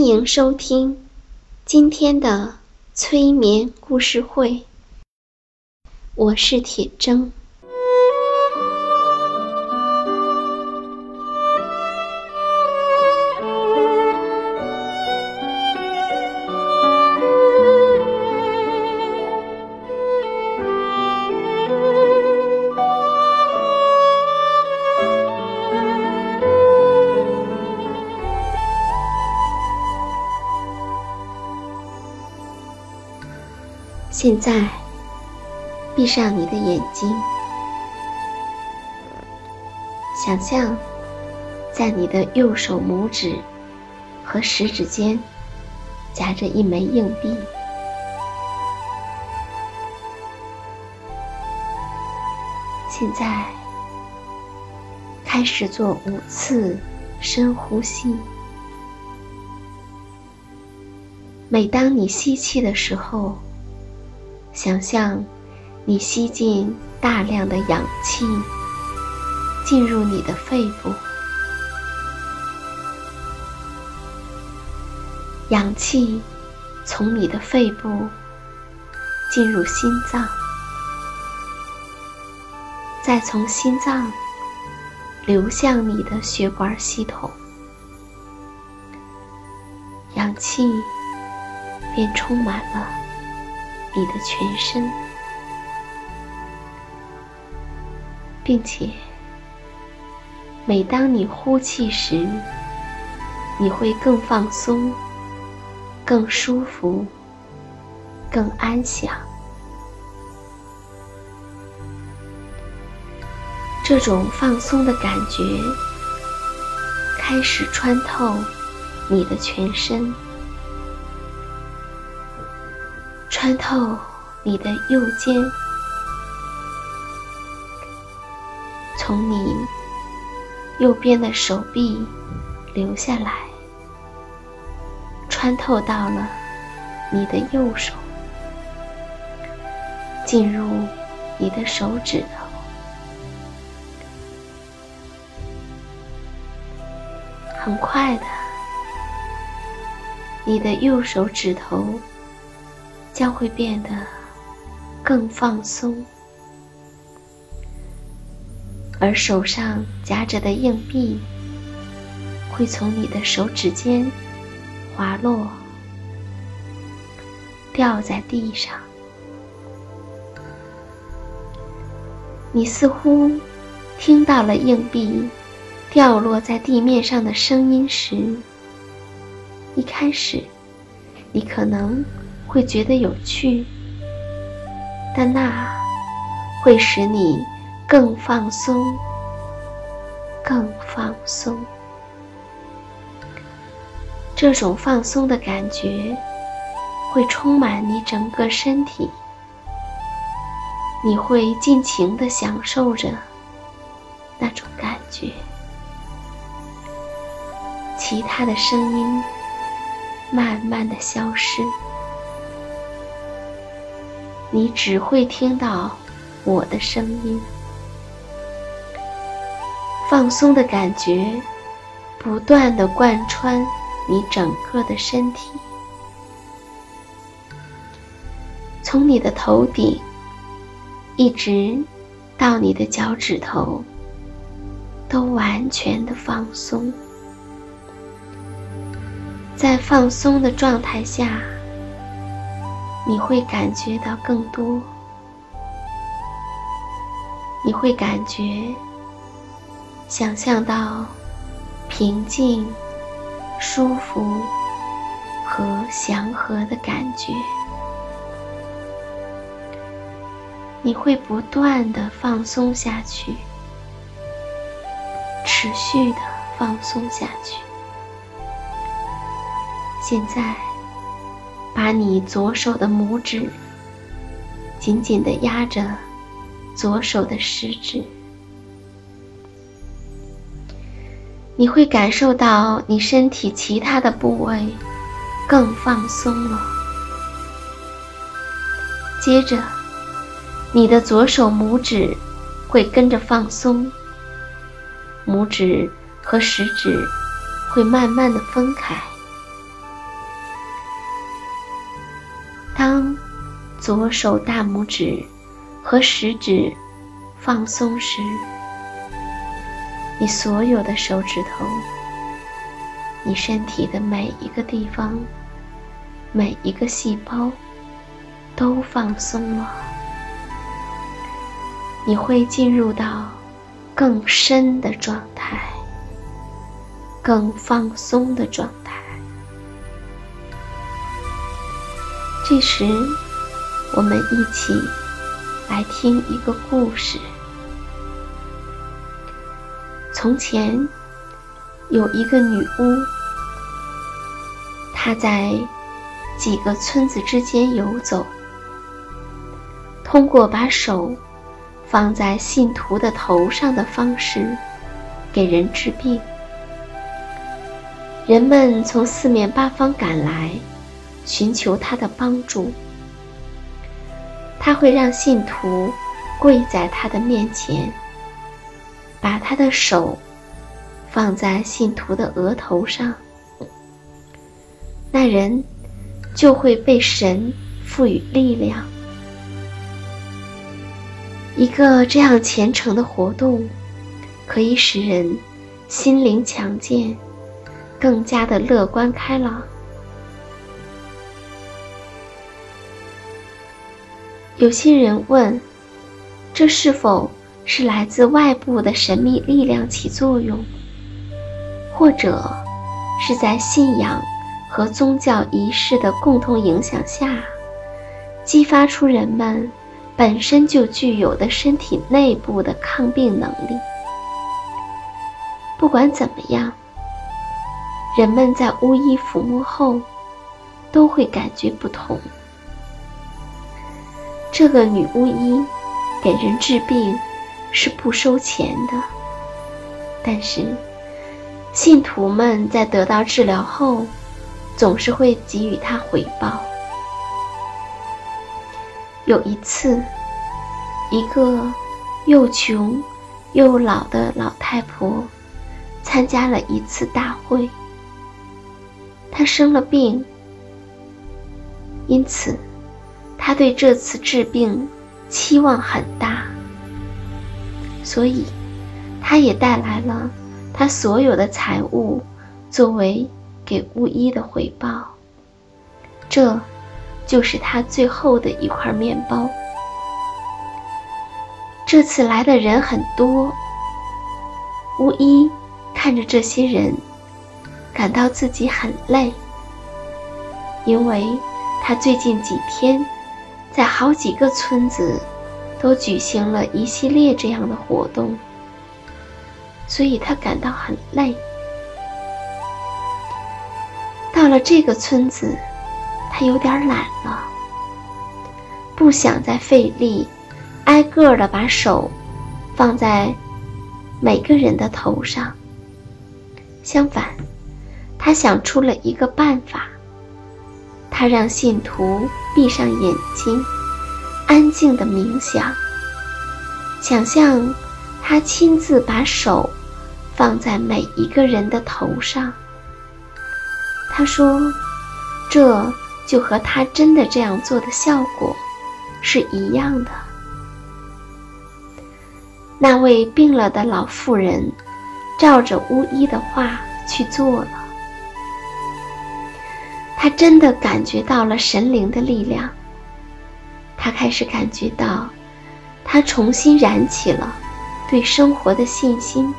欢迎收听今天的催眠故事会，我是铁铮。现在，闭上你的眼睛，想象在你的右手拇指和食指间夹着一枚硬币。现在，开始做五次深呼吸。每当你吸气的时候，想象你吸进大量的氧气，进入你的肺部，氧气从你的肺部进入心脏，再从心脏流向你的血管系统，氧气便充满了。你的全身，并且每当你呼气时，你会更放松、更舒服、更安详。这种放松的感觉开始穿透你的全身。穿透你的右肩，从你右边的手臂流下来，穿透到了你的右手，进入你的手指头，很快的，你的右手指头。将会变得更放松，而手上夹着的硬币会从你的手指间滑落，掉在地上。你似乎听到了硬币掉落在地面上的声音时，一开始你可能。会觉得有趣，但那会使你更放松，更放松。这种放松的感觉会充满你整个身体，你会尽情的享受着那种感觉。其他的声音慢慢的消失。你只会听到我的声音。放松的感觉不断的贯穿你整个的身体，从你的头顶一直到你的脚趾头，都完全的放松。在放松的状态下，你会感觉到更多，你会感觉、想象到平静、舒服和祥和的感觉。你会不断的放松下去，持续的放松下去。现在，把你左手的拇指紧紧地压着左手的食指，你会感受到你身体其他的部位更放松了。接着，你的左手拇指会跟着放松，拇指和食指会慢慢的分开。左手大拇指和食指放松时，你所有的手指头、你身体的每一个地方、每一个细胞都放松了。你会进入到更深的状态、更放松的状态。这时，我们一起来听一个故事。从前有一个女巫，她在几个村子之间游走，通过把手放在信徒的头上的方式给人治病。人们从四面八方赶来。寻求他的帮助，他会让信徒跪在他的面前，把他的手放在信徒的额头上，那人就会被神赋予力量。一个这样虔诚的活动，可以使人心灵强健，更加的乐观开朗。有些人问：这是否是来自外部的神秘力量起作用，或者是在信仰和宗教仪式的共同影响下，激发出人们本身就具有的身体内部的抗病能力？不管怎么样，人们在巫医抚摸后都会感觉不同。这个女巫医给人治病是不收钱的，但是信徒们在得到治疗后，总是会给予她回报。有一次，一个又穷又老的老太婆参加了一次大会，她生了病，因此。他对这次治病期望很大，所以他也带来了他所有的财物作为给巫医的回报。这，就是他最后的一块面包。这次来的人很多，巫医看着这些人，感到自己很累，因为他最近几天。在好几个村子，都举行了一系列这样的活动，所以他感到很累。到了这个村子，他有点懒了，不想再费力，挨个的把手放在每个人的头上。相反，他想出了一个办法。他让信徒闭上眼睛，安静的冥想，想象他亲自把手放在每一个人的头上。他说：“这就和他真的这样做的效果是一样的。”那位病了的老妇人照着巫医的话去做了，他真的感觉到了神灵的力量。他开始感觉到，他重新燃起了对生活的信心。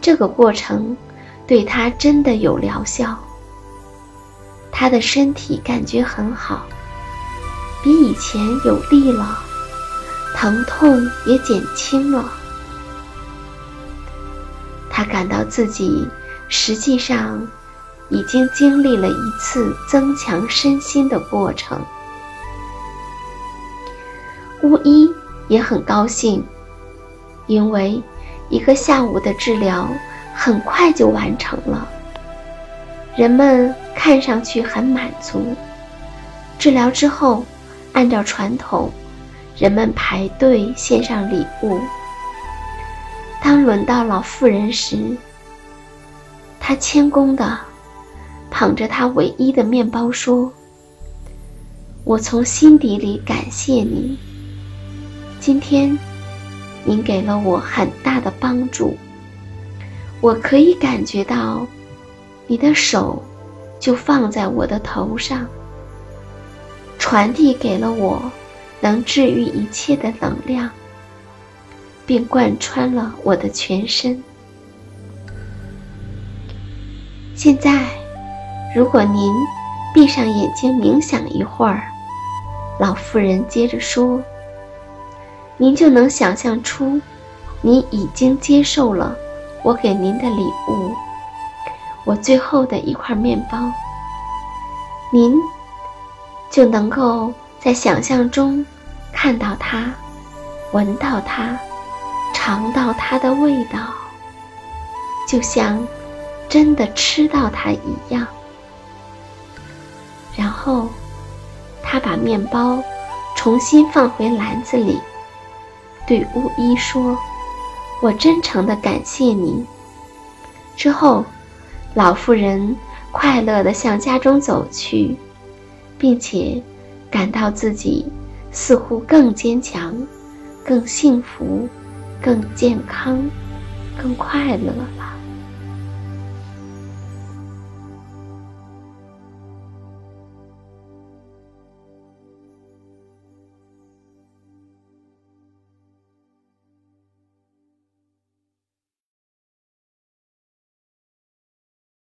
这个过程对他真的有疗效。他的身体感觉很好，比以前有力了。疼痛也减轻了，他感到自己实际上已经经历了一次增强身心的过程。巫医也很高兴，因为一个下午的治疗很快就完成了，人们看上去很满足。治疗之后，按照传统。人们排队献上礼物。当轮到老妇人时，她谦恭的捧着他唯一的面包说：“我从心底里感谢您。今天，您给了我很大的帮助。我可以感觉到，你的手就放在我的头上，传递给了我。”能治愈一切的能量，并贯穿了我的全身。现在，如果您闭上眼睛冥想一会儿，老妇人接着说：“您就能想象出，您已经接受了我给您的礼物——我最后的一块面包。您就能够在想象中。”看到它，闻到它，尝到它的味道，就像真的吃到它一样。然后，他把面包重新放回篮子里，对巫医说：“我真诚的感谢您。”之后，老妇人快乐地向家中走去，并且感到自己。似乎更坚强、更幸福、更健康、更快乐。